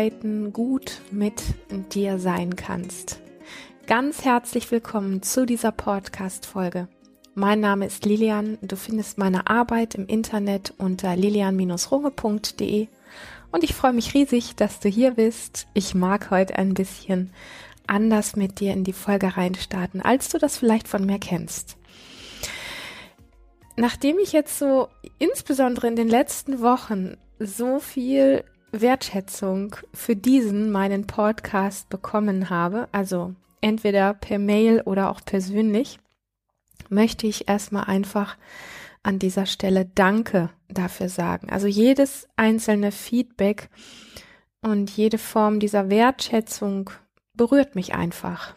Zeiten gut mit dir sein kannst. Ganz herzlich willkommen zu dieser Podcast-Folge. Mein Name ist Lilian. Du findest meine Arbeit im Internet unter lilian-runge.de und ich freue mich riesig, dass du hier bist. Ich mag heute ein bisschen anders mit dir in die Folge reinstarten, als du das vielleicht von mir kennst. Nachdem ich jetzt so insbesondere in den letzten Wochen so viel Wertschätzung für diesen meinen Podcast bekommen habe, also entweder per Mail oder auch persönlich, möchte ich erstmal einfach an dieser Stelle Danke dafür sagen. Also jedes einzelne Feedback und jede Form dieser Wertschätzung berührt mich einfach.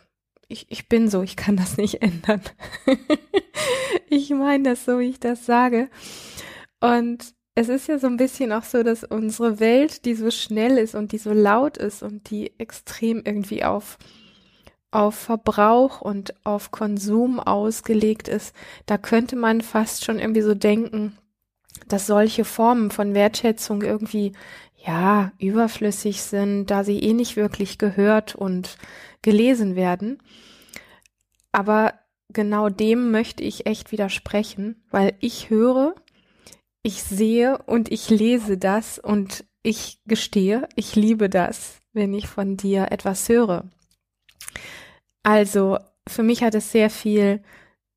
Ich, ich bin so, ich kann das nicht ändern. ich meine das so, wie ich das sage. Und es ist ja so ein bisschen auch so, dass unsere Welt, die so schnell ist und die so laut ist und die extrem irgendwie auf auf Verbrauch und auf Konsum ausgelegt ist, da könnte man fast schon irgendwie so denken, dass solche Formen von Wertschätzung irgendwie ja überflüssig sind, da sie eh nicht wirklich gehört und gelesen werden. Aber genau dem möchte ich echt widersprechen, weil ich höre, ich sehe und ich lese das und ich gestehe, ich liebe das, wenn ich von dir etwas höre. Also für mich hat es sehr viel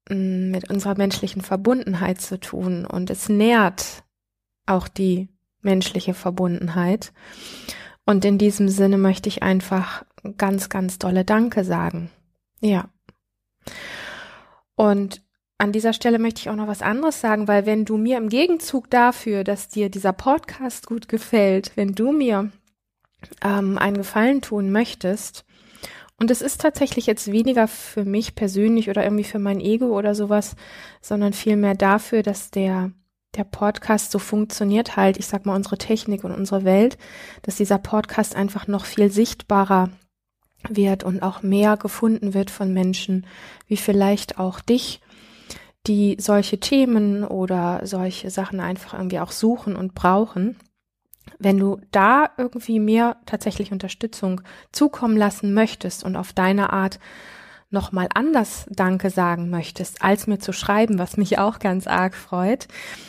mm, mit unserer menschlichen Verbundenheit zu tun und es nährt auch die menschliche Verbundenheit. Und in diesem Sinne möchte ich einfach ganz, ganz dolle Danke sagen. Ja. Und an dieser Stelle möchte ich auch noch was anderes sagen, weil wenn du mir im Gegenzug dafür, dass dir dieser Podcast gut gefällt, wenn du mir ähm, einen Gefallen tun möchtest, und es ist tatsächlich jetzt weniger für mich persönlich oder irgendwie für mein Ego oder sowas, sondern vielmehr dafür, dass der, der Podcast so funktioniert halt, ich sag mal, unsere Technik und unsere Welt, dass dieser Podcast einfach noch viel sichtbarer wird und auch mehr gefunden wird von Menschen, wie vielleicht auch dich, die solche Themen oder solche Sachen einfach irgendwie auch suchen und brauchen. Wenn du da irgendwie mehr tatsächlich Unterstützung zukommen lassen möchtest und auf deine Art nochmal anders Danke sagen möchtest, als mir zu schreiben, was mich auch ganz arg freut,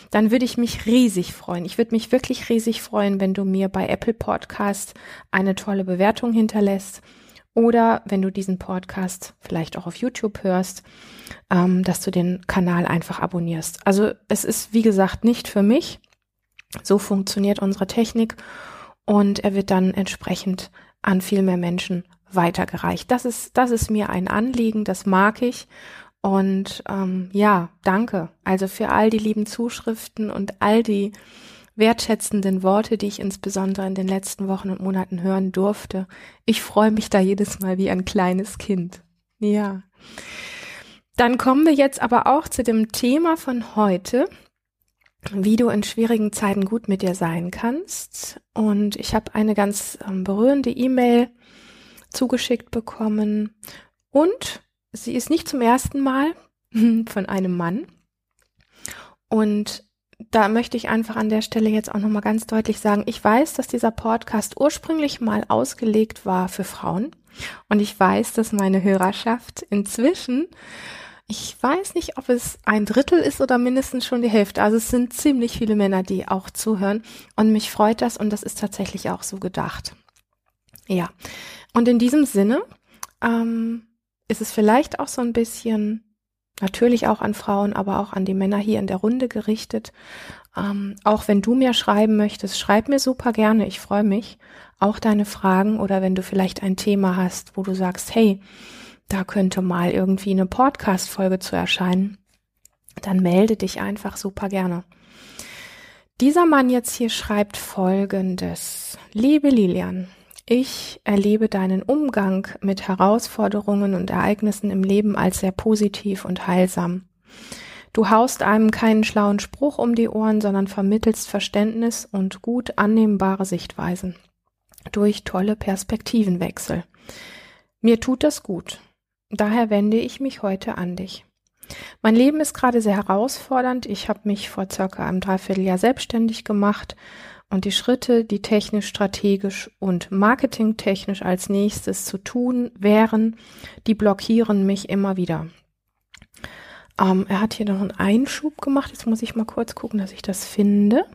dann würde ich mich riesig freuen. Ich würde mich wirklich riesig freuen, wenn du mir bei Apple Podcast eine tolle Bewertung hinterlässt oder wenn du diesen Podcast vielleicht auch auf YouTube hörst, ähm, dass du den Kanal einfach abonnierst. Also es ist, wie gesagt, nicht für mich, so funktioniert unsere Technik und er wird dann entsprechend an viel mehr Menschen weitergereicht. Das ist, das ist mir ein Anliegen, das mag ich. Und ähm, ja, danke. Also für all die lieben Zuschriften und all die wertschätzenden Worte, die ich insbesondere in den letzten Wochen und Monaten hören durfte. Ich freue mich da jedes Mal wie ein kleines Kind. Ja. Dann kommen wir jetzt aber auch zu dem Thema von heute wie du in schwierigen Zeiten gut mit dir sein kannst. Und ich habe eine ganz ähm, berührende E-Mail zugeschickt bekommen. Und sie ist nicht zum ersten Mal von einem Mann. Und da möchte ich einfach an der Stelle jetzt auch nochmal ganz deutlich sagen, ich weiß, dass dieser Podcast ursprünglich mal ausgelegt war für Frauen. Und ich weiß, dass meine Hörerschaft inzwischen ich weiß nicht, ob es ein Drittel ist oder mindestens schon die Hälfte. Also es sind ziemlich viele Männer, die auch zuhören. Und mich freut das und das ist tatsächlich auch so gedacht. Ja. Und in diesem Sinne ähm, ist es vielleicht auch so ein bisschen natürlich auch an Frauen, aber auch an die Männer hier in der Runde gerichtet. Ähm, auch wenn du mir schreiben möchtest, schreib mir super gerne. Ich freue mich. Auch deine Fragen oder wenn du vielleicht ein Thema hast, wo du sagst, hey, da könnte mal irgendwie eine Podcast-Folge zu erscheinen, dann melde dich einfach super gerne. Dieser Mann jetzt hier schreibt folgendes. Liebe Lilian, ich erlebe deinen Umgang mit Herausforderungen und Ereignissen im Leben als sehr positiv und heilsam. Du haust einem keinen schlauen Spruch um die Ohren, sondern vermittelst Verständnis und gut annehmbare Sichtweisen durch tolle Perspektivenwechsel. Mir tut das gut. Daher wende ich mich heute an dich. Mein Leben ist gerade sehr herausfordernd. Ich habe mich vor circa einem Dreivierteljahr selbstständig gemacht Und die Schritte, die technisch, strategisch und marketingtechnisch als nächstes zu tun wären, die blockieren mich immer wieder. Ähm, er hat hier noch einen Einschub gemacht. Jetzt muss ich mal kurz gucken, dass ich das finde.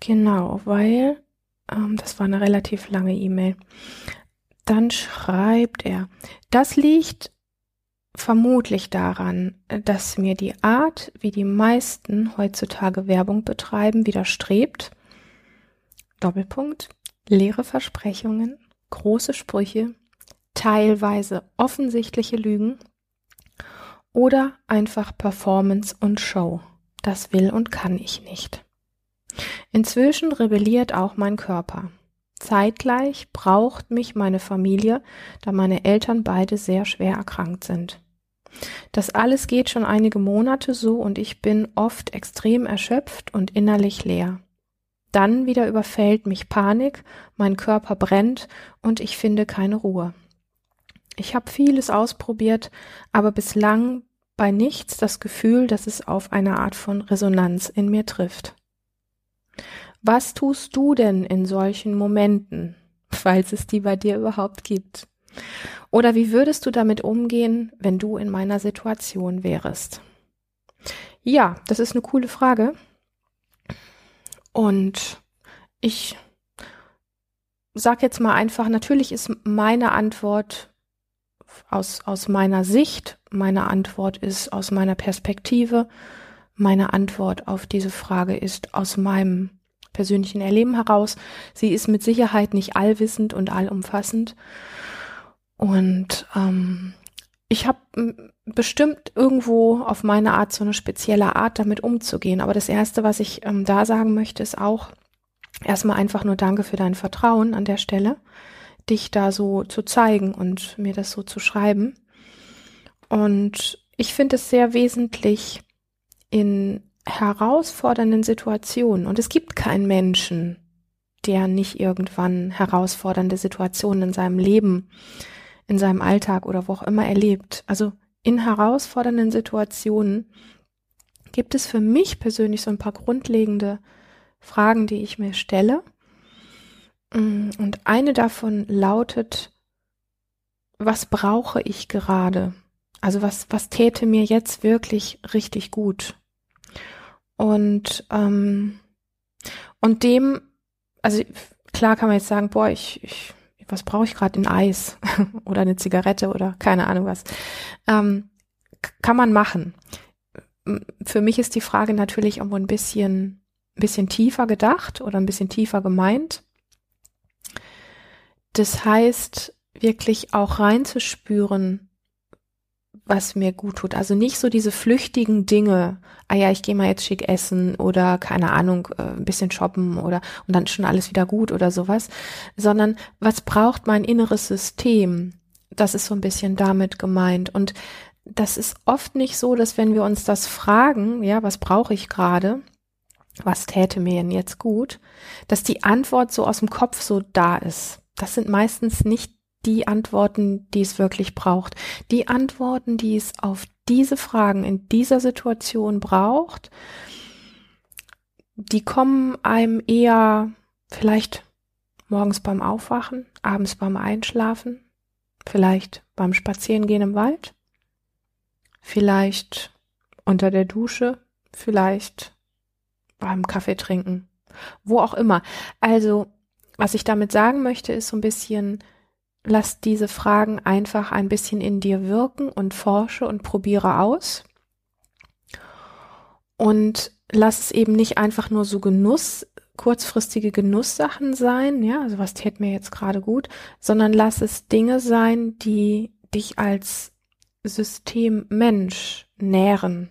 Genau, weil ähm, das war eine relativ lange E-Mail. Dann schreibt er, das liegt vermutlich daran, dass mir die Art, wie die meisten heutzutage Werbung betreiben, widerstrebt. Doppelpunkt. Leere Versprechungen, große Sprüche, teilweise offensichtliche Lügen oder einfach Performance und Show. Das will und kann ich nicht. Inzwischen rebelliert auch mein Körper. Zeitgleich braucht mich meine Familie, da meine Eltern beide sehr schwer erkrankt sind. Das alles geht schon einige Monate so und ich bin oft extrem erschöpft und innerlich leer. Dann wieder überfällt mich Panik, mein Körper brennt und ich finde keine Ruhe. Ich habe vieles ausprobiert, aber bislang bei nichts das Gefühl, dass es auf eine Art von Resonanz in mir trifft. Was tust du denn in solchen Momenten, falls es die bei dir überhaupt gibt? Oder wie würdest du damit umgehen, wenn du in meiner Situation wärst? Ja, das ist eine coole Frage. Und ich sag jetzt mal einfach, natürlich ist meine Antwort aus, aus meiner Sicht, meine Antwort ist aus meiner Perspektive, meine Antwort auf diese Frage ist aus meinem persönlichen Erleben heraus. Sie ist mit Sicherheit nicht allwissend und allumfassend. Und ähm, ich habe bestimmt irgendwo auf meine Art so eine spezielle Art, damit umzugehen. Aber das Erste, was ich ähm, da sagen möchte, ist auch erstmal einfach nur Danke für dein Vertrauen an der Stelle dich da so zu zeigen und mir das so zu schreiben. Und ich finde es sehr wesentlich in herausfordernden Situationen. Und es gibt keinen Menschen, der nicht irgendwann herausfordernde Situationen in seinem Leben, in seinem Alltag oder wo auch immer erlebt. Also in herausfordernden Situationen gibt es für mich persönlich so ein paar grundlegende Fragen, die ich mir stelle Mm, und eine davon lautet, was brauche ich gerade? Also was, was täte mir jetzt wirklich richtig gut? Und, ähm, und dem, also klar kann man jetzt sagen, boah, ich, ich was brauche ich gerade? Ein Eis oder eine Zigarette oder keine Ahnung was. Ähm, kann man machen. Für mich ist die Frage natürlich irgendwo ein bisschen, bisschen tiefer gedacht oder ein bisschen tiefer gemeint. Das heißt, wirklich auch reinzuspüren, was mir gut tut. Also nicht so diese flüchtigen Dinge, ah ja, ich gehe mal jetzt schick essen oder keine Ahnung, äh, ein bisschen shoppen oder und dann schon alles wieder gut oder sowas, sondern was braucht mein inneres System? Das ist so ein bisschen damit gemeint. Und das ist oft nicht so, dass wenn wir uns das fragen, ja, was brauche ich gerade? Was täte mir denn jetzt gut? Dass die Antwort so aus dem Kopf so da ist das sind meistens nicht die Antworten, die es wirklich braucht. Die Antworten, die es auf diese Fragen in dieser Situation braucht, die kommen einem eher vielleicht morgens beim Aufwachen, abends beim Einschlafen, vielleicht beim Spazierengehen im Wald, vielleicht unter der Dusche, vielleicht beim Kaffee trinken, wo auch immer. Also was ich damit sagen möchte, ist so ein bisschen, lass diese Fragen einfach ein bisschen in dir wirken und forsche und probiere aus. Und lass es eben nicht einfach nur so Genuss, kurzfristige Genusssachen sein, ja, also was tät mir jetzt gerade gut, sondern lass es Dinge sein, die dich als System Mensch nähren,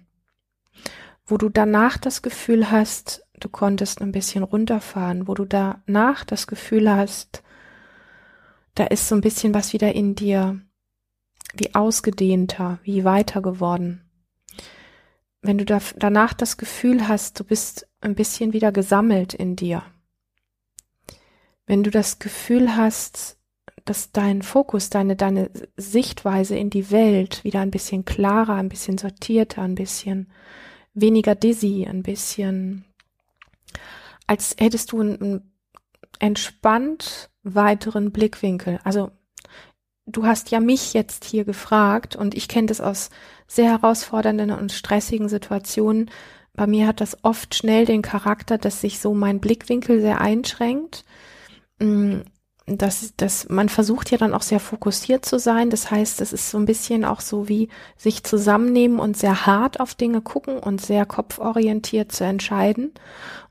wo du danach das Gefühl hast, du konntest ein bisschen runterfahren, wo du danach das Gefühl hast, da ist so ein bisschen was wieder in dir wie ausgedehnter, wie weiter geworden. Wenn du da, danach das Gefühl hast, du bist ein bisschen wieder gesammelt in dir. Wenn du das Gefühl hast, dass dein Fokus, deine, deine Sichtweise in die Welt wieder ein bisschen klarer, ein bisschen sortierter, ein bisschen weniger dizzy, ein bisschen als hättest du ein, entspannt weiteren Blickwinkel. Also du hast ja mich jetzt hier gefragt und ich kenne das aus sehr herausfordernden und stressigen Situationen. Bei mir hat das oft schnell den Charakter, dass sich so mein Blickwinkel sehr einschränkt. Mm, das, das, man versucht ja dann auch sehr fokussiert zu sein. Das heißt, es ist so ein bisschen auch so wie sich zusammennehmen und sehr hart auf Dinge gucken und sehr kopforientiert zu entscheiden.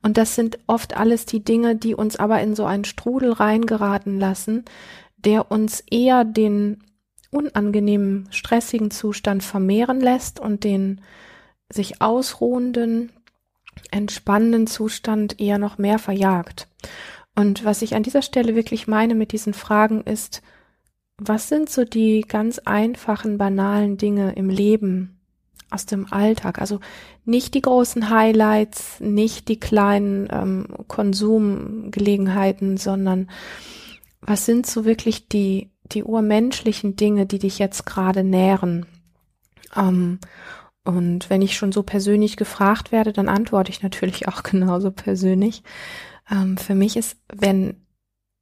Und das sind oft alles die Dinge, die uns aber in so einen Strudel reingeraten lassen, der uns eher den unangenehmen, stressigen Zustand vermehren lässt und den sich ausruhenden, entspannenden Zustand eher noch mehr verjagt. Und was ich an dieser Stelle wirklich meine mit diesen Fragen ist, was sind so die ganz einfachen, banalen Dinge im Leben aus dem Alltag? Also nicht die großen Highlights, nicht die kleinen ähm, Konsumgelegenheiten, sondern was sind so wirklich die, die urmenschlichen Dinge, die dich jetzt gerade nähren? Ähm, und wenn ich schon so persönlich gefragt werde, dann antworte ich natürlich auch genauso persönlich. Ähm, für mich ist, wenn,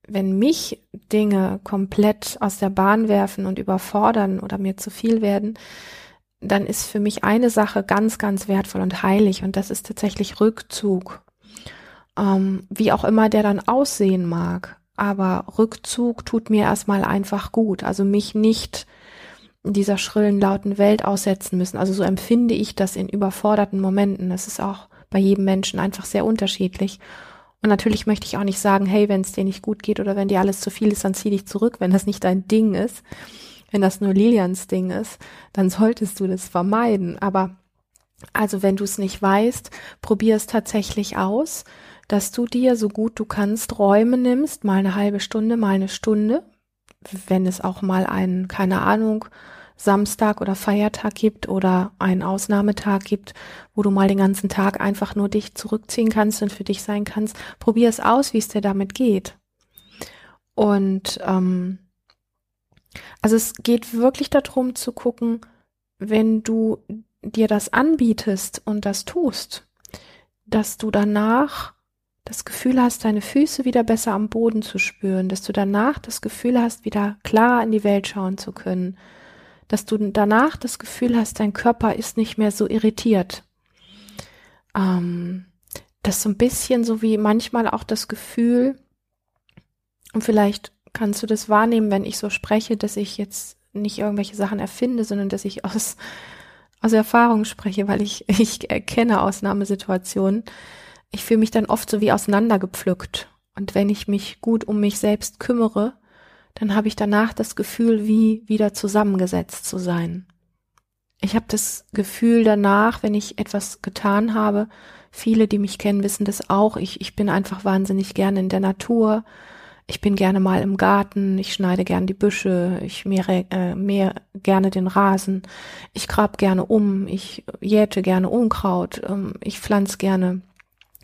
wenn mich Dinge komplett aus der Bahn werfen und überfordern oder mir zu viel werden, dann ist für mich eine Sache ganz, ganz wertvoll und heilig und das ist tatsächlich Rückzug. Ähm, wie auch immer der dann aussehen mag aber Rückzug tut mir erstmal einfach gut. Also mich nicht dieser schrillen, lauten Welt aussetzen müssen. Also so empfinde ich das in überforderten Momenten. Das ist auch bei jedem Menschen einfach sehr unterschiedlich. Und natürlich möchte ich auch nicht sagen, hey, wenn es dir nicht gut geht oder wenn dir alles zu viel ist, dann zieh dich zurück, wenn das nicht dein Ding ist. Wenn das nur Lilians Ding ist, dann solltest du das vermeiden. Aber also wenn du es nicht weißt, probier es tatsächlich aus dass du dir so gut du kannst Räume nimmst, mal eine halbe Stunde, mal eine Stunde, wenn es auch mal einen, keine Ahnung, Samstag oder Feiertag gibt oder einen Ausnahmetag gibt, wo du mal den ganzen Tag einfach nur dich zurückziehen kannst und für dich sein kannst. Probier es aus, wie es dir damit geht. Und ähm, also es geht wirklich darum zu gucken, wenn du dir das anbietest und das tust, dass du danach das Gefühl hast, deine Füße wieder besser am Boden zu spüren, dass du danach das Gefühl hast, wieder klar in die Welt schauen zu können, dass du danach das Gefühl hast, dein Körper ist nicht mehr so irritiert. Ähm, das so ein bisschen so wie manchmal auch das Gefühl, und vielleicht kannst du das wahrnehmen, wenn ich so spreche, dass ich jetzt nicht irgendwelche Sachen erfinde, sondern dass ich aus, aus Erfahrung spreche, weil ich, ich erkenne Ausnahmesituationen ich fühle mich dann oft so wie auseinandergepflückt. Und wenn ich mich gut um mich selbst kümmere, dann habe ich danach das Gefühl, wie wieder zusammengesetzt zu sein. Ich habe das Gefühl danach, wenn ich etwas getan habe, viele, die mich kennen, wissen das auch, ich, ich bin einfach wahnsinnig gerne in der Natur, ich bin gerne mal im Garten, ich schneide gerne die Büsche, ich mehre, äh, mehr gerne den Rasen, ich grab gerne um, ich jäte gerne Unkraut, ähm, ich pflanze gerne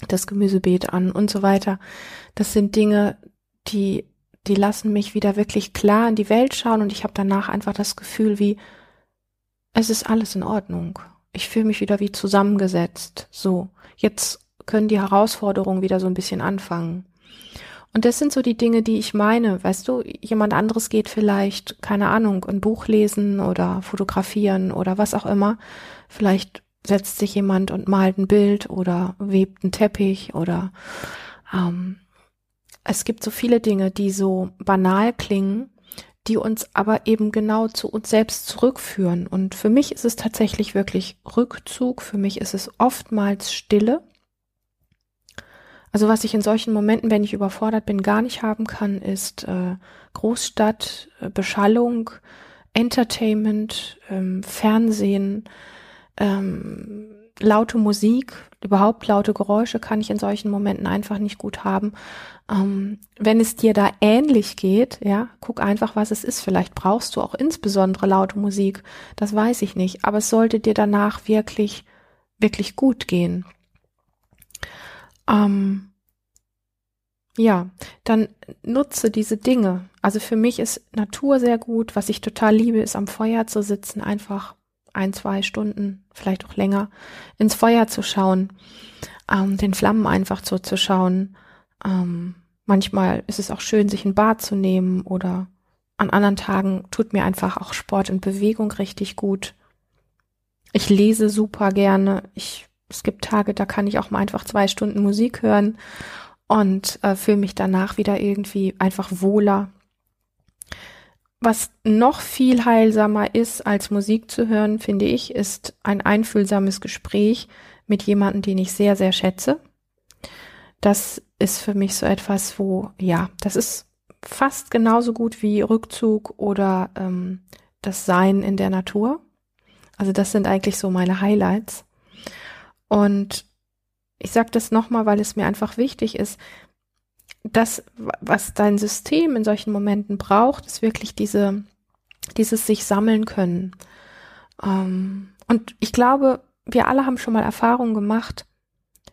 das Gemüsebeet an und so weiter. Das sind Dinge, die, die lassen mich wieder wirklich klar in die Welt schauen und ich habe danach einfach das Gefühl, wie es ist alles in Ordnung. Ich fühle mich wieder wie zusammengesetzt. So, jetzt können die Herausforderungen wieder so ein bisschen anfangen. Und das sind so die Dinge, die ich meine. Weißt du, jemand anderes geht vielleicht, keine Ahnung, ein Buch lesen oder fotografieren oder was auch immer. Vielleicht setzt sich jemand und malt ein Bild oder webt einen Teppich oder ähm, es gibt so viele Dinge, die so banal klingen, die uns aber eben genau zu uns selbst zurückführen. Und für mich ist es tatsächlich wirklich Rückzug, für mich ist es oftmals Stille. Also was ich in solchen Momenten, wenn ich überfordert bin, gar nicht haben kann, ist äh, Großstadt, äh, Beschallung, Entertainment, ähm, Fernsehen, ähm, laute Musik, überhaupt laute Geräusche kann ich in solchen Momenten einfach nicht gut haben. Ähm, wenn es dir da ähnlich geht, ja, guck einfach, was es ist. Vielleicht brauchst du auch insbesondere laute Musik. Das weiß ich nicht. Aber es sollte dir danach wirklich, wirklich gut gehen. Ähm, ja, dann nutze diese Dinge. Also für mich ist Natur sehr gut. Was ich total liebe, ist am Feuer zu sitzen, einfach ein, zwei Stunden, vielleicht auch länger, ins Feuer zu schauen, ähm, den Flammen einfach zuzuschauen, ähm, Manchmal ist es auch schön, sich ein Bad zu nehmen oder an anderen Tagen tut mir einfach auch Sport und Bewegung richtig gut. Ich lese super gerne. Ich, es gibt Tage, da kann ich auch mal einfach zwei Stunden Musik hören und äh, fühle mich danach wieder irgendwie einfach wohler. Was noch viel heilsamer ist, als Musik zu hören, finde ich, ist ein einfühlsames Gespräch mit jemandem, den ich sehr, sehr schätze. Das ist für mich so etwas, wo, ja, das ist fast genauso gut wie Rückzug oder ähm, das Sein in der Natur. Also das sind eigentlich so meine Highlights. Und ich sage das nochmal, weil es mir einfach wichtig ist, das, was dein System in solchen Momenten braucht, ist wirklich diese, dieses sich sammeln können. Ähm, und ich glaube, wir alle haben schon mal Erfahrungen gemacht,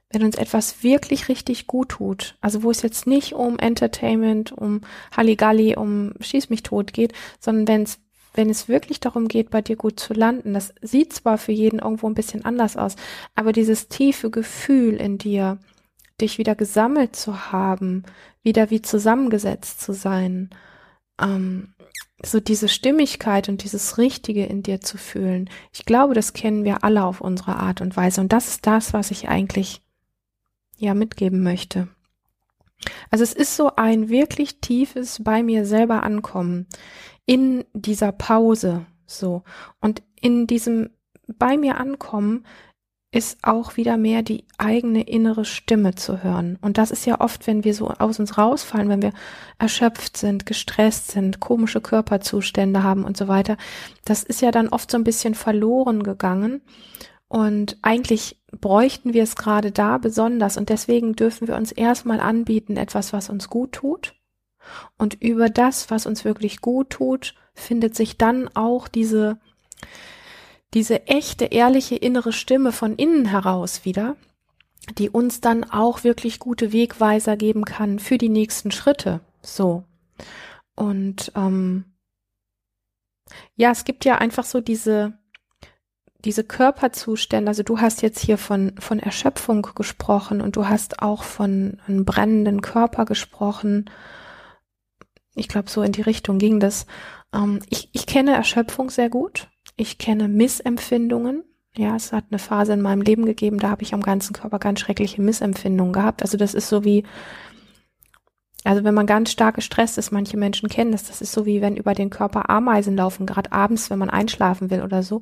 wenn uns etwas wirklich richtig gut tut, also wo es jetzt nicht um Entertainment, um Halligalli, um Schieß mich tot geht, sondern wenn es wenn es wirklich darum geht, bei dir gut zu landen, das sieht zwar für jeden irgendwo ein bisschen anders aus, aber dieses tiefe Gefühl in dir, dich wieder gesammelt zu haben, wieder wie zusammengesetzt zu sein, ähm, so diese Stimmigkeit und dieses Richtige in dir zu fühlen. Ich glaube, das kennen wir alle auf unsere Art und Weise. Und das ist das, was ich eigentlich ja mitgeben möchte. Also es ist so ein wirklich tiefes bei mir selber ankommen in dieser Pause so und in diesem bei mir ankommen ist auch wieder mehr die eigene innere Stimme zu hören. Und das ist ja oft, wenn wir so aus uns rausfallen, wenn wir erschöpft sind, gestresst sind, komische Körperzustände haben und so weiter. Das ist ja dann oft so ein bisschen verloren gegangen. Und eigentlich bräuchten wir es gerade da besonders. Und deswegen dürfen wir uns erstmal anbieten, etwas, was uns gut tut. Und über das, was uns wirklich gut tut, findet sich dann auch diese diese echte, ehrliche innere Stimme von innen heraus wieder, die uns dann auch wirklich gute Wegweiser geben kann für die nächsten Schritte. So. Und ähm, ja, es gibt ja einfach so diese, diese Körperzustände, also du hast jetzt hier von, von Erschöpfung gesprochen und du hast auch von einem brennenden Körper gesprochen. Ich glaube, so in die Richtung ging das. Ähm, ich, ich kenne Erschöpfung sehr gut. Ich kenne Missempfindungen. Ja, es hat eine Phase in meinem Leben gegeben, da habe ich am ganzen Körper ganz schreckliche Missempfindungen gehabt. Also das ist so wie, also wenn man ganz stark gestresst ist, manche Menschen kennen das, das ist so wie wenn über den Körper Ameisen laufen, gerade abends, wenn man einschlafen will oder so.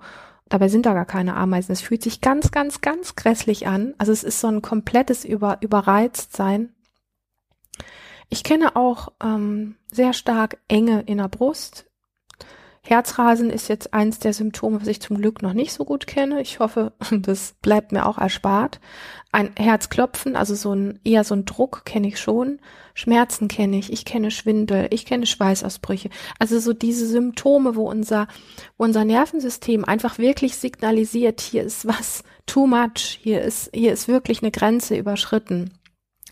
Dabei sind da gar keine Ameisen. Es fühlt sich ganz, ganz, ganz grässlich an. Also es ist so ein komplettes Über Überreiztsein. Ich kenne auch ähm, sehr stark Enge in der Brust, Herzrasen ist jetzt eins der Symptome, was ich zum Glück noch nicht so gut kenne. Ich hoffe, das bleibt mir auch erspart. Ein Herzklopfen, also so ein, eher so ein Druck kenne ich schon. Schmerzen kenne ich. Ich kenne Schwindel. Ich kenne Schweißausbrüche. Also so diese Symptome, wo unser, wo unser Nervensystem einfach wirklich signalisiert, hier ist was too much. Hier ist, hier ist wirklich eine Grenze überschritten.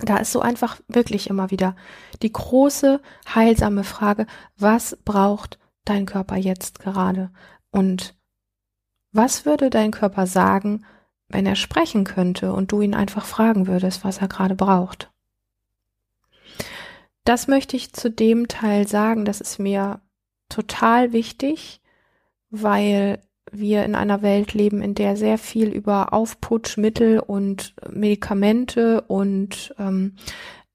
Da ist so einfach wirklich immer wieder die große heilsame Frage, was braucht dein Körper jetzt gerade? Und was würde dein Körper sagen, wenn er sprechen könnte und du ihn einfach fragen würdest, was er gerade braucht? Das möchte ich zu dem Teil sagen, das ist mir total wichtig, weil wir in einer Welt leben, in der sehr viel über Aufputschmittel und Medikamente und ähm,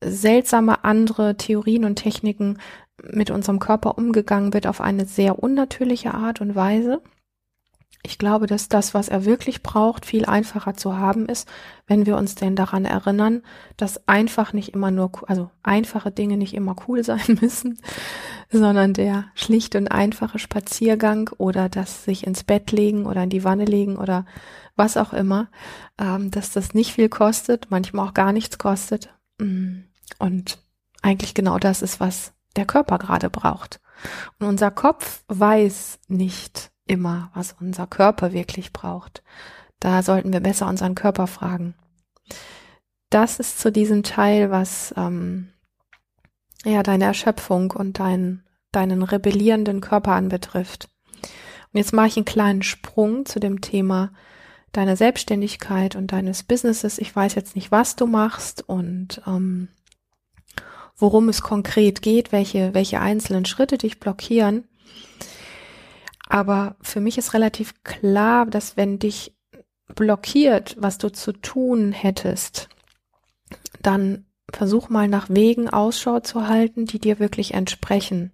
seltsame andere Theorien und Techniken mit unserem Körper umgegangen wird auf eine sehr unnatürliche Art und Weise. Ich glaube, dass das, was er wirklich braucht, viel einfacher zu haben ist, wenn wir uns denn daran erinnern, dass einfach nicht immer nur, also einfache Dinge nicht immer cool sein müssen, sondern der schlicht und einfache Spaziergang oder das sich ins Bett legen oder in die Wanne legen oder was auch immer, ähm, dass das nicht viel kostet, manchmal auch gar nichts kostet. Mm. Und eigentlich genau das ist, was der Körper gerade braucht. Und unser Kopf weiß nicht immer, was unser Körper wirklich braucht. Da sollten wir besser unseren Körper fragen. Das ist zu diesem Teil, was ähm, ja deine Erschöpfung und dein, deinen rebellierenden Körper anbetrifft. Und jetzt mache ich einen kleinen Sprung zu dem Thema deiner Selbstständigkeit und deines Businesses. Ich weiß jetzt nicht, was du machst und ähm, worum es konkret geht, welche, welche einzelnen Schritte dich blockieren. Aber für mich ist relativ klar, dass wenn dich blockiert, was du zu tun hättest, dann versuch mal nach Wegen Ausschau zu halten, die dir wirklich entsprechen.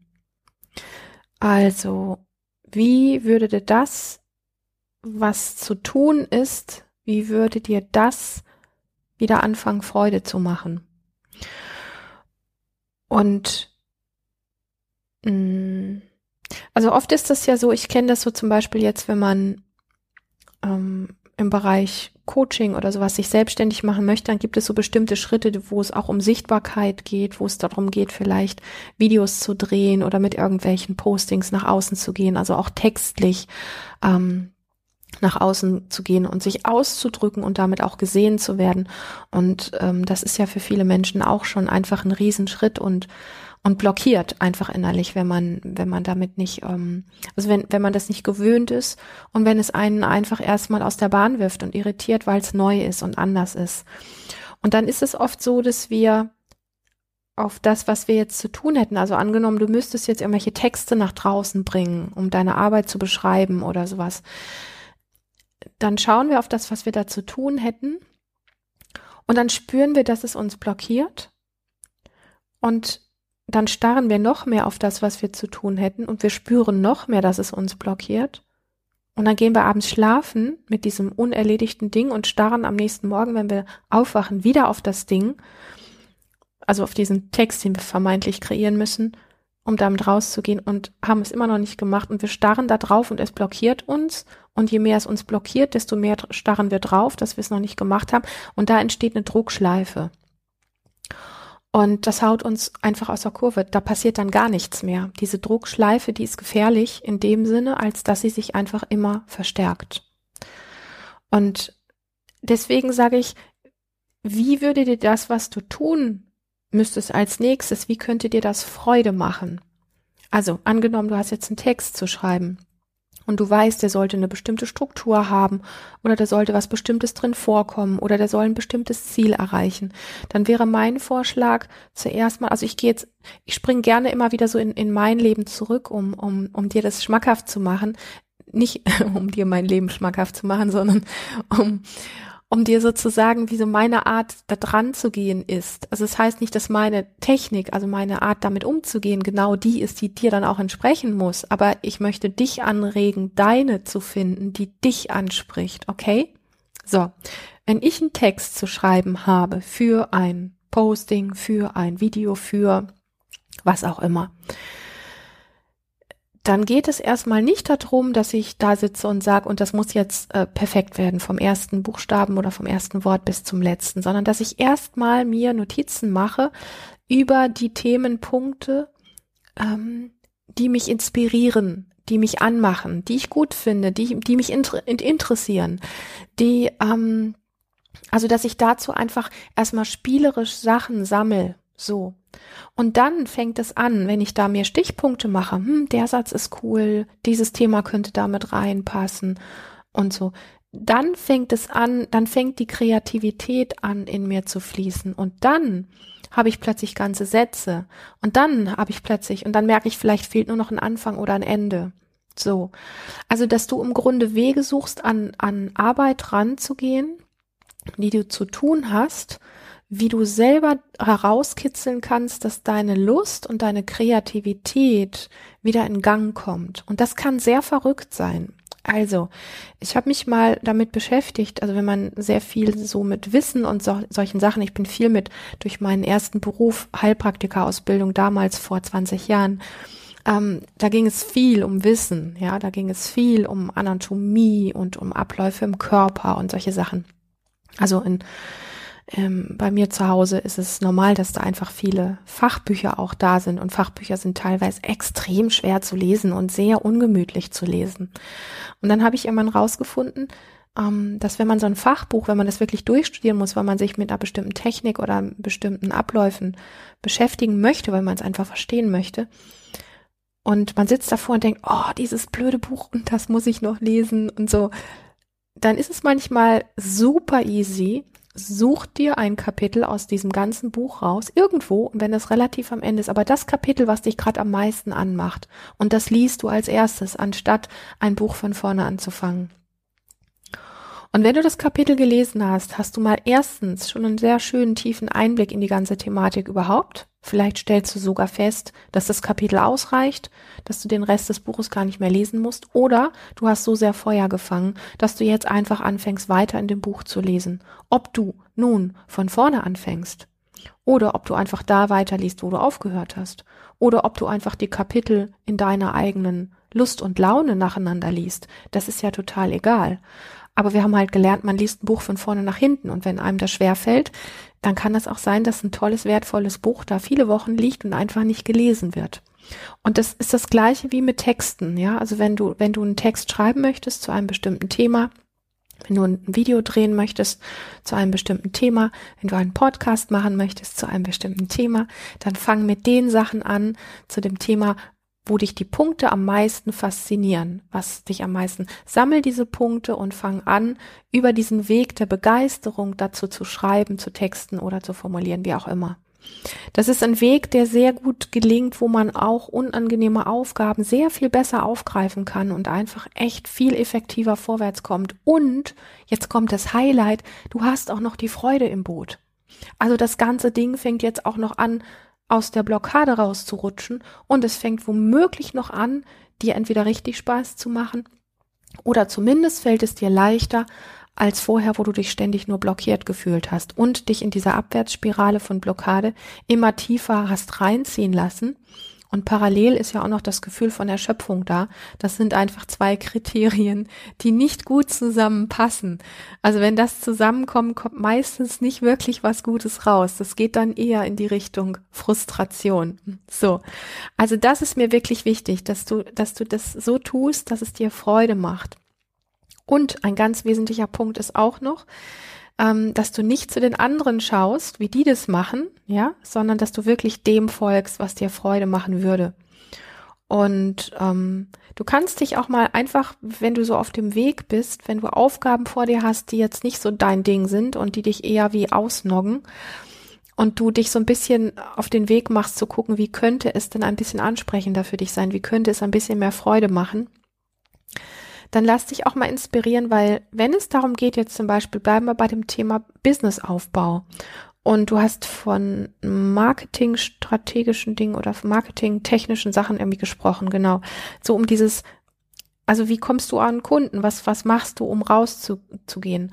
Also, wie würde dir das, was zu tun ist, wie würde dir das wieder anfangen, Freude zu machen? Und mh, mm, also oft ist das ja so, ich kenne das so zum Beispiel jetzt, wenn man ähm, im Bereich Coaching oder sowas sich selbstständig machen möchte, dann gibt es so bestimmte Schritte, wo es auch um Sichtbarkeit geht, wo es darum geht, vielleicht Videos zu drehen oder mit irgendwelchen Postings nach außen zu gehen, also auch textlich ähm, nach außen zu gehen und sich auszudrücken und damit auch gesehen zu werden. Und ähm, das ist ja für viele Menschen auch schon einfach ein Riesenschritt und und blockiert einfach innerlich, wenn man, wenn man damit nicht, ähm, also wenn, wenn man das nicht gewöhnt ist und wenn es einen einfach erstmal aus der Bahn wirft und irritiert, weil es neu ist und anders ist. Und dann ist es oft so, dass wir auf das, was wir jetzt zu tun hätten, also angenommen, du müsstest jetzt irgendwelche Texte nach draußen bringen, um deine Arbeit zu beschreiben oder sowas, dann schauen wir auf das, was wir da zu tun hätten. Und dann spüren wir, dass es uns blockiert. Und dann starren wir noch mehr auf das, was wir zu tun hätten. Und wir spüren noch mehr, dass es uns blockiert. Und dann gehen wir abends schlafen mit diesem unerledigten Ding und starren am nächsten Morgen, wenn wir aufwachen, wieder auf das Ding, also auf diesen Text, den wir vermeintlich kreieren müssen, um damit rauszugehen und haben es immer noch nicht gemacht und wir starren da drauf und es blockiert uns und je mehr es uns blockiert, desto mehr starren wir drauf, dass wir es noch nicht gemacht haben und da entsteht eine Druckschleife. Und das haut uns einfach aus der Kurve. Da passiert dann gar nichts mehr. Diese Druckschleife, die ist gefährlich in dem Sinne, als dass sie sich einfach immer verstärkt. Und deswegen sage ich, wie würde dir das, was du tun müsstest als nächstes, wie könnte dir das Freude machen? Also angenommen, du hast jetzt einen Text zu schreiben und du weißt, der sollte eine bestimmte Struktur haben oder da sollte was Bestimmtes drin vorkommen oder der soll ein bestimmtes Ziel erreichen, dann wäre mein Vorschlag zuerst mal, also ich gehe jetzt, ich springe gerne immer wieder so in, in mein Leben zurück, um, um, um dir das schmackhaft zu machen. Nicht um dir mein Leben schmackhaft zu machen, sondern um, um dir sozusagen, wie so meine Art da dran zu gehen ist. Also es das heißt nicht, dass meine Technik, also meine Art damit umzugehen, genau die ist, die dir dann auch entsprechen muss. Aber ich möchte dich anregen, deine zu finden, die dich anspricht, okay? So. Wenn ich einen Text zu schreiben habe für ein Posting, für ein Video, für was auch immer, dann geht es erstmal nicht darum, dass ich da sitze und sage, und das muss jetzt äh, perfekt werden, vom ersten Buchstaben oder vom ersten Wort bis zum letzten, sondern dass ich erstmal mir Notizen mache über die Themenpunkte, ähm, die mich inspirieren, die mich anmachen, die ich gut finde, die, die mich inter interessieren, die, ähm, also dass ich dazu einfach erstmal spielerisch Sachen sammel, so. Und dann fängt es an, wenn ich da mir Stichpunkte mache, hm, der Satz ist cool, dieses Thema könnte damit reinpassen und so. Dann fängt es an, dann fängt die Kreativität an, in mir zu fließen. Und dann habe ich plötzlich ganze Sätze. Und dann habe ich plötzlich, und dann merke ich, vielleicht fehlt nur noch ein Anfang oder ein Ende. So. Also, dass du im Grunde Wege suchst, an, an Arbeit ranzugehen, die du zu tun hast, wie du selber herauskitzeln kannst, dass deine Lust und deine Kreativität wieder in Gang kommt. Und das kann sehr verrückt sein. Also, ich habe mich mal damit beschäftigt, also wenn man sehr viel so mit Wissen und so, solchen Sachen, ich bin viel mit durch meinen ersten Beruf Heilpraktika-Ausbildung damals vor 20 Jahren, ähm, da ging es viel um Wissen, ja, da ging es viel um Anatomie und um Abläufe im Körper und solche Sachen. Also in ähm, bei mir zu Hause ist es normal, dass da einfach viele Fachbücher auch da sind und Fachbücher sind teilweise extrem schwer zu lesen und sehr ungemütlich zu lesen. Und dann habe ich irgendwann rausgefunden, ähm, dass wenn man so ein Fachbuch, wenn man das wirklich durchstudieren muss, weil man sich mit einer bestimmten Technik oder bestimmten Abläufen beschäftigen möchte, weil man es einfach verstehen möchte, und man sitzt davor und denkt, oh, dieses blöde Buch und das muss ich noch lesen und so, dann ist es manchmal super easy, such dir ein Kapitel aus diesem ganzen Buch raus, irgendwo, wenn es relativ am Ende ist, aber das Kapitel, was dich gerade am meisten anmacht. Und das liest du als erstes, anstatt ein Buch von vorne anzufangen. Und wenn du das Kapitel gelesen hast, hast du mal erstens schon einen sehr schönen tiefen Einblick in die ganze Thematik überhaupt. Vielleicht stellst du sogar fest, dass das Kapitel ausreicht, dass du den Rest des Buches gar nicht mehr lesen musst. Oder du hast so sehr Feuer gefangen, dass du jetzt einfach anfängst, weiter in dem Buch zu lesen. Ob du nun von vorne anfängst oder ob du einfach da weiterliest, wo du aufgehört hast. Oder ob du einfach die Kapitel in deiner eigenen Lust und Laune nacheinander liest. Das ist ja total egal. Aber wir haben halt gelernt, man liest ein Buch von vorne nach hinten und wenn einem das schwer fällt, dann kann es auch sein, dass ein tolles, wertvolles Buch da viele Wochen liegt und einfach nicht gelesen wird. Und das ist das gleiche wie mit Texten, ja. Also wenn du, wenn du einen Text schreiben möchtest zu einem bestimmten Thema, wenn du ein Video drehen möchtest zu einem bestimmten Thema, wenn du einen Podcast machen möchtest zu einem bestimmten Thema, dann fang mit den Sachen an zu dem Thema, wo dich die Punkte am meisten faszinieren, was dich am meisten. Sammel diese Punkte und fang an, über diesen Weg der Begeisterung dazu zu schreiben, zu texten oder zu formulieren, wie auch immer. Das ist ein Weg, der sehr gut gelingt, wo man auch unangenehme Aufgaben sehr viel besser aufgreifen kann und einfach echt viel effektiver vorwärts kommt. Und jetzt kommt das Highlight, du hast auch noch die Freude im Boot. Also das ganze Ding fängt jetzt auch noch an, aus der Blockade rauszurutschen und es fängt womöglich noch an, dir entweder richtig Spaß zu machen oder zumindest fällt es dir leichter als vorher, wo du dich ständig nur blockiert gefühlt hast und dich in dieser Abwärtsspirale von Blockade immer tiefer hast reinziehen lassen und parallel ist ja auch noch das Gefühl von Erschöpfung da. Das sind einfach zwei Kriterien, die nicht gut zusammenpassen. Also wenn das zusammenkommt, kommt meistens nicht wirklich was Gutes raus. Das geht dann eher in die Richtung Frustration. So. Also das ist mir wirklich wichtig, dass du, dass du das so tust, dass es dir Freude macht. Und ein ganz wesentlicher Punkt ist auch noch, ähm, dass du nicht zu den anderen schaust, wie die das machen, ja, sondern dass du wirklich dem folgst, was dir Freude machen würde. Und ähm, du kannst dich auch mal einfach, wenn du so auf dem Weg bist, wenn du Aufgaben vor dir hast, die jetzt nicht so dein Ding sind und die dich eher wie ausnoggen, und du dich so ein bisschen auf den Weg machst zu gucken, wie könnte es denn ein bisschen ansprechender für dich sein, wie könnte es ein bisschen mehr Freude machen, dann lass dich auch mal inspirieren, weil wenn es darum geht, jetzt zum Beispiel bleiben wir bei dem Thema Businessaufbau und du hast von marketingstrategischen Dingen oder marketingtechnischen Sachen irgendwie gesprochen, genau. So um dieses, also wie kommst du an Kunden? Was, was machst du, um rauszugehen?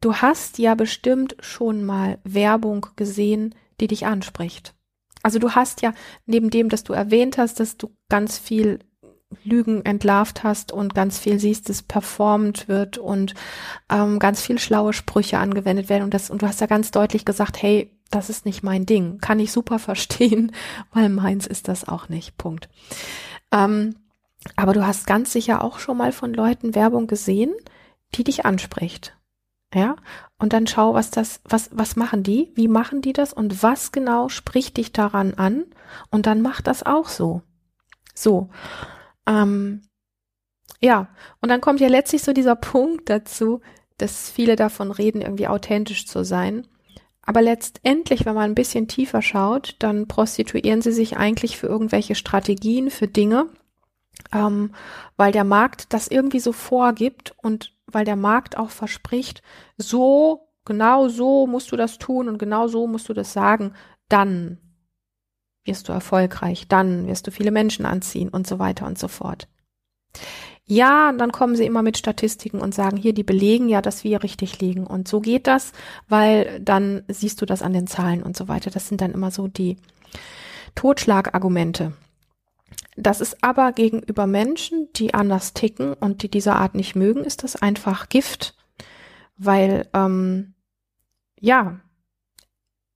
Du hast ja bestimmt schon mal Werbung gesehen, die dich anspricht. Also du hast ja neben dem, dass du erwähnt hast, dass du ganz viel Lügen entlarvt hast und ganz viel siehst, es performt wird und ähm, ganz viel schlaue Sprüche angewendet werden und das und du hast ja ganz deutlich gesagt, hey, das ist nicht mein Ding, kann ich super verstehen, weil meins ist das auch nicht. Punkt. Ähm, aber du hast ganz sicher auch schon mal von Leuten Werbung gesehen, die dich anspricht. Ja, und dann schau, was das, was, was machen die? Wie machen die das? Und was genau spricht dich daran an? Und dann mach das auch so. So. Ähm, ja, und dann kommt ja letztlich so dieser Punkt dazu, dass viele davon reden, irgendwie authentisch zu sein. Aber letztendlich, wenn man ein bisschen tiefer schaut, dann prostituieren sie sich eigentlich für irgendwelche Strategien, für Dinge, ähm, weil der Markt das irgendwie so vorgibt und weil der Markt auch verspricht, so, genau so musst du das tun und genau so musst du das sagen, dann wirst du erfolgreich, dann wirst du viele Menschen anziehen und so weiter und so fort. Ja, dann kommen sie immer mit Statistiken und sagen, hier, die belegen ja, dass wir richtig liegen. Und so geht das, weil dann siehst du das an den Zahlen und so weiter. Das sind dann immer so die Totschlagargumente. Das ist aber gegenüber Menschen, die anders ticken und die dieser Art nicht mögen, ist das einfach Gift, weil ähm, ja,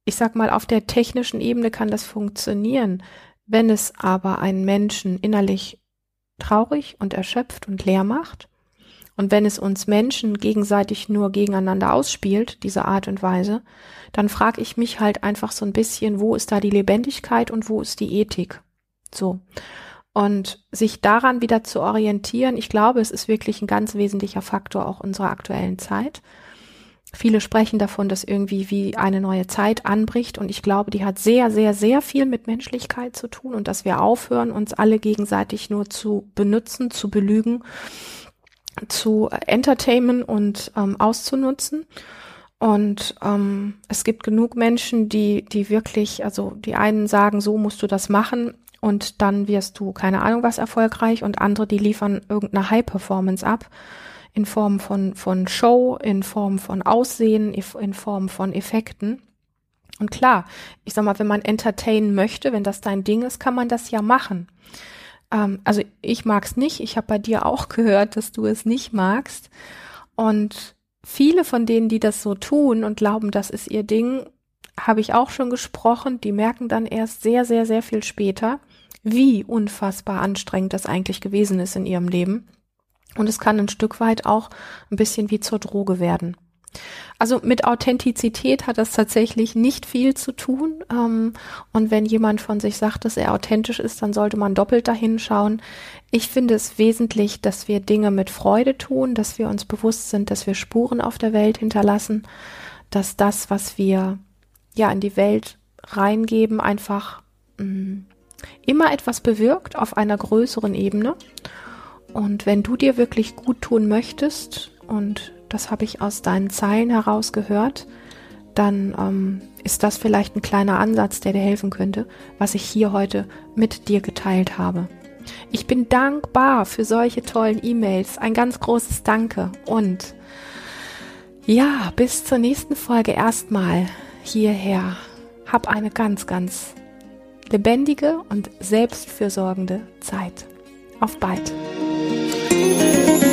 ich sag mal, auf der technischen Ebene kann das funktionieren. Wenn es aber einen Menschen innerlich traurig und erschöpft und leer macht, und wenn es uns Menschen gegenseitig nur gegeneinander ausspielt, diese Art und Weise, dann frage ich mich halt einfach so ein bisschen, wo ist da die Lebendigkeit und wo ist die Ethik? So. Und sich daran wieder zu orientieren, ich glaube, es ist wirklich ein ganz wesentlicher Faktor auch unserer aktuellen Zeit Viele sprechen davon, dass irgendwie wie eine neue Zeit anbricht und ich glaube, die hat sehr, sehr, sehr viel mit Menschlichkeit zu tun und dass wir aufhören, uns alle gegenseitig nur zu benutzen, zu belügen, zu entertainen und ähm, auszunutzen. Und ähm, es gibt genug Menschen, die, die wirklich, also die einen sagen, so musst du das machen und dann wirst du, keine Ahnung was, erfolgreich und andere, die liefern irgendeine High-Performance ab in Form von, von Show, in Form von Aussehen, in Form von Effekten. Und klar, ich sag mal, wenn man entertainen möchte, wenn das dein Ding ist, kann man das ja machen. Ähm, also ich mag's nicht. Ich habe bei dir auch gehört, dass du es nicht magst. Und viele von denen, die das so tun und glauben, das ist ihr Ding, habe ich auch schon gesprochen. Die merken dann erst sehr, sehr, sehr viel später, wie unfassbar anstrengend das eigentlich gewesen ist in ihrem Leben. Und es kann ein Stück weit auch ein bisschen wie zur Droge werden. Also mit Authentizität hat das tatsächlich nicht viel zu tun. Ähm, und wenn jemand von sich sagt, dass er authentisch ist, dann sollte man doppelt dahin schauen. Ich finde es wesentlich, dass wir Dinge mit Freude tun, dass wir uns bewusst sind, dass wir Spuren auf der Welt hinterlassen, dass das, was wir ja in die Welt reingeben, einfach mh, mm, immer etwas bewirkt auf einer größeren Ebene und wenn du dir wirklich gut tun möchtest, und das habe ich aus deinen Zeilen heraus gehört, dann ähm, ist das vielleicht ein kleiner Ansatz, der dir helfen könnte, was ich hier heute mit dir geteilt habe. Ich bin dankbar für solche tollen E-Mails. Ein ganz großes Danke. Und ja, bis zur nächsten Folge erstmal hierher. Hab eine ganz, ganz lebendige und selbstfürsorgende Zeit. Auf bald. Música